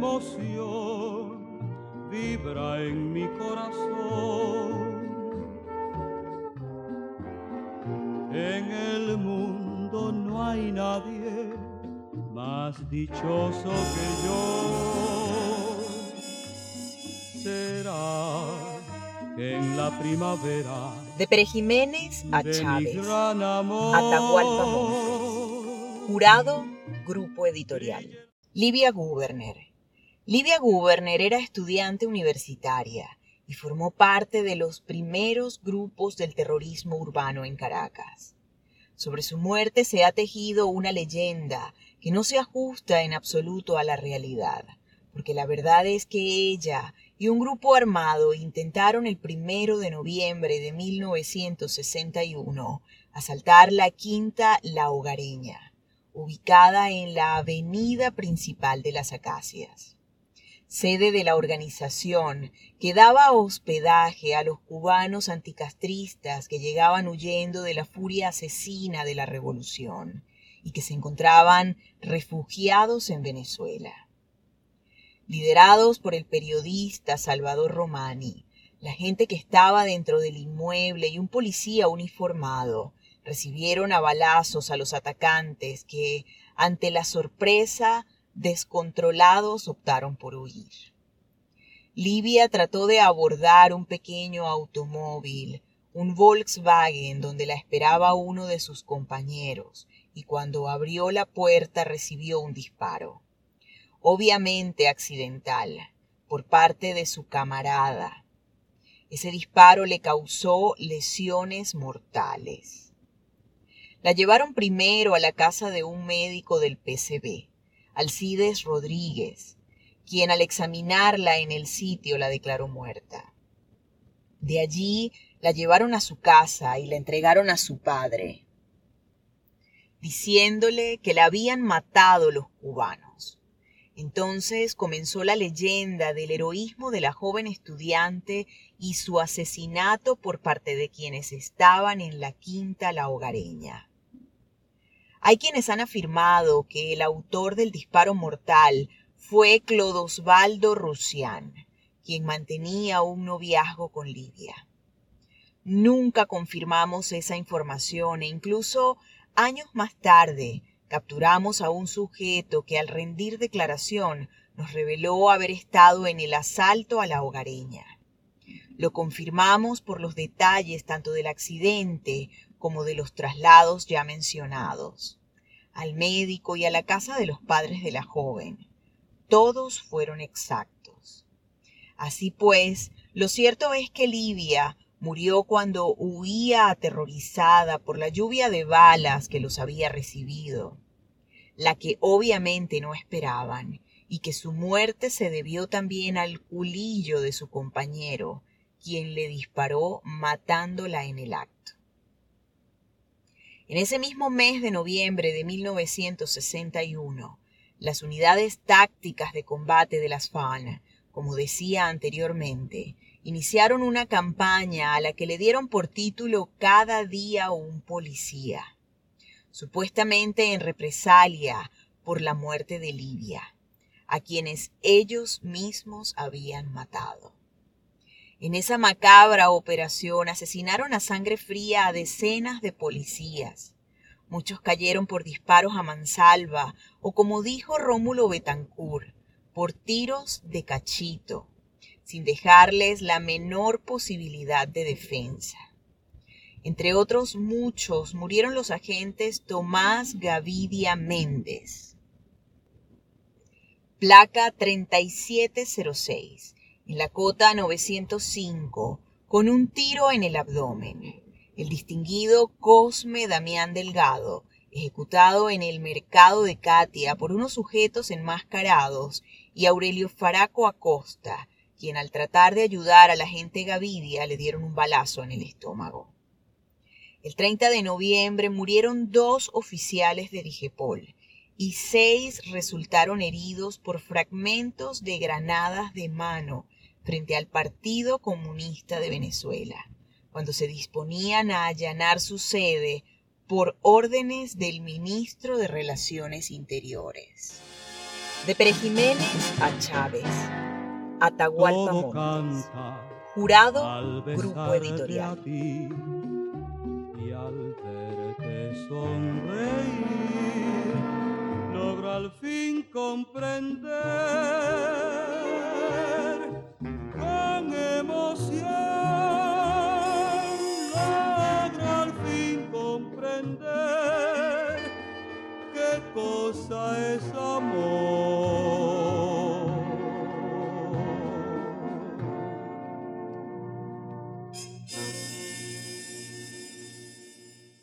emoción vibra en mi corazón. En el mundo no hay nadie más dichoso que yo. Será que en la primavera de Pere Jiménez a Chávez, Atahualpa Jurado, Grupo Editorial. Livia Guberner. Livia Guberner era estudiante universitaria y formó parte de los primeros grupos del terrorismo urbano en Caracas. Sobre su muerte se ha tejido una leyenda que no se ajusta en absoluto a la realidad, porque la verdad es que ella y un grupo armado intentaron el primero de noviembre de 1961 asaltar la quinta La Hogareña, ubicada en la avenida principal de las Acacias sede de la organización, que daba hospedaje a los cubanos anticastristas que llegaban huyendo de la furia asesina de la revolución y que se encontraban refugiados en Venezuela. Liderados por el periodista Salvador Romani, la gente que estaba dentro del inmueble y un policía uniformado recibieron a balazos a los atacantes que, ante la sorpresa, descontrolados optaron por huir. Livia trató de abordar un pequeño automóvil, un Volkswagen donde la esperaba uno de sus compañeros, y cuando abrió la puerta recibió un disparo, obviamente accidental, por parte de su camarada. Ese disparo le causó lesiones mortales. La llevaron primero a la casa de un médico del PCB. Alcides Rodríguez, quien al examinarla en el sitio la declaró muerta. De allí la llevaron a su casa y la entregaron a su padre, diciéndole que la habían matado los cubanos. Entonces comenzó la leyenda del heroísmo de la joven estudiante y su asesinato por parte de quienes estaban en la quinta La Hogareña. Hay quienes han afirmado que el autor del disparo mortal fue Clodosvaldo Rusián, quien mantenía un noviazgo con Lidia. Nunca confirmamos esa información e incluso años más tarde capturamos a un sujeto que al rendir declaración nos reveló haber estado en el asalto a la hogareña. Lo confirmamos por los detalles tanto del accidente como de los traslados ya mencionados, al médico y a la casa de los padres de la joven. Todos fueron exactos. Así pues, lo cierto es que Livia murió cuando huía aterrorizada por la lluvia de balas que los había recibido, la que obviamente no esperaban, y que su muerte se debió también al culillo de su compañero, quien le disparó matándola en el acto. En ese mismo mes de noviembre de 1961, las unidades tácticas de combate de las FAN, como decía anteriormente, iniciaron una campaña a la que le dieron por título Cada día un policía, supuestamente en represalia por la muerte de Libia, a quienes ellos mismos habían matado. En esa macabra operación asesinaron a sangre fría a decenas de policías. Muchos cayeron por disparos a mansalva o como dijo Rómulo Betancourt, por tiros de cachito, sin dejarles la menor posibilidad de defensa. Entre otros muchos murieron los agentes Tomás Gavidia Méndez, placa 3706, en la cota 905 con un tiro en el abdomen. El distinguido Cosme Damián Delgado, ejecutado en el mercado de Catia por unos sujetos enmascarados, y Aurelio Faraco Acosta, quien al tratar de ayudar a la gente Gavidia le dieron un balazo en el estómago. El 30 de noviembre murieron dos oficiales de Digepol y seis resultaron heridos por fragmentos de granadas de mano frente al Partido Comunista de Venezuela, cuando se disponían a allanar su sede por órdenes del ministro de Relaciones Interiores. De Pere Jiménez a Chávez, Atahualpa Montes, Jurado, Grupo Editorial. Y al verte sonreír, logro al fin comprender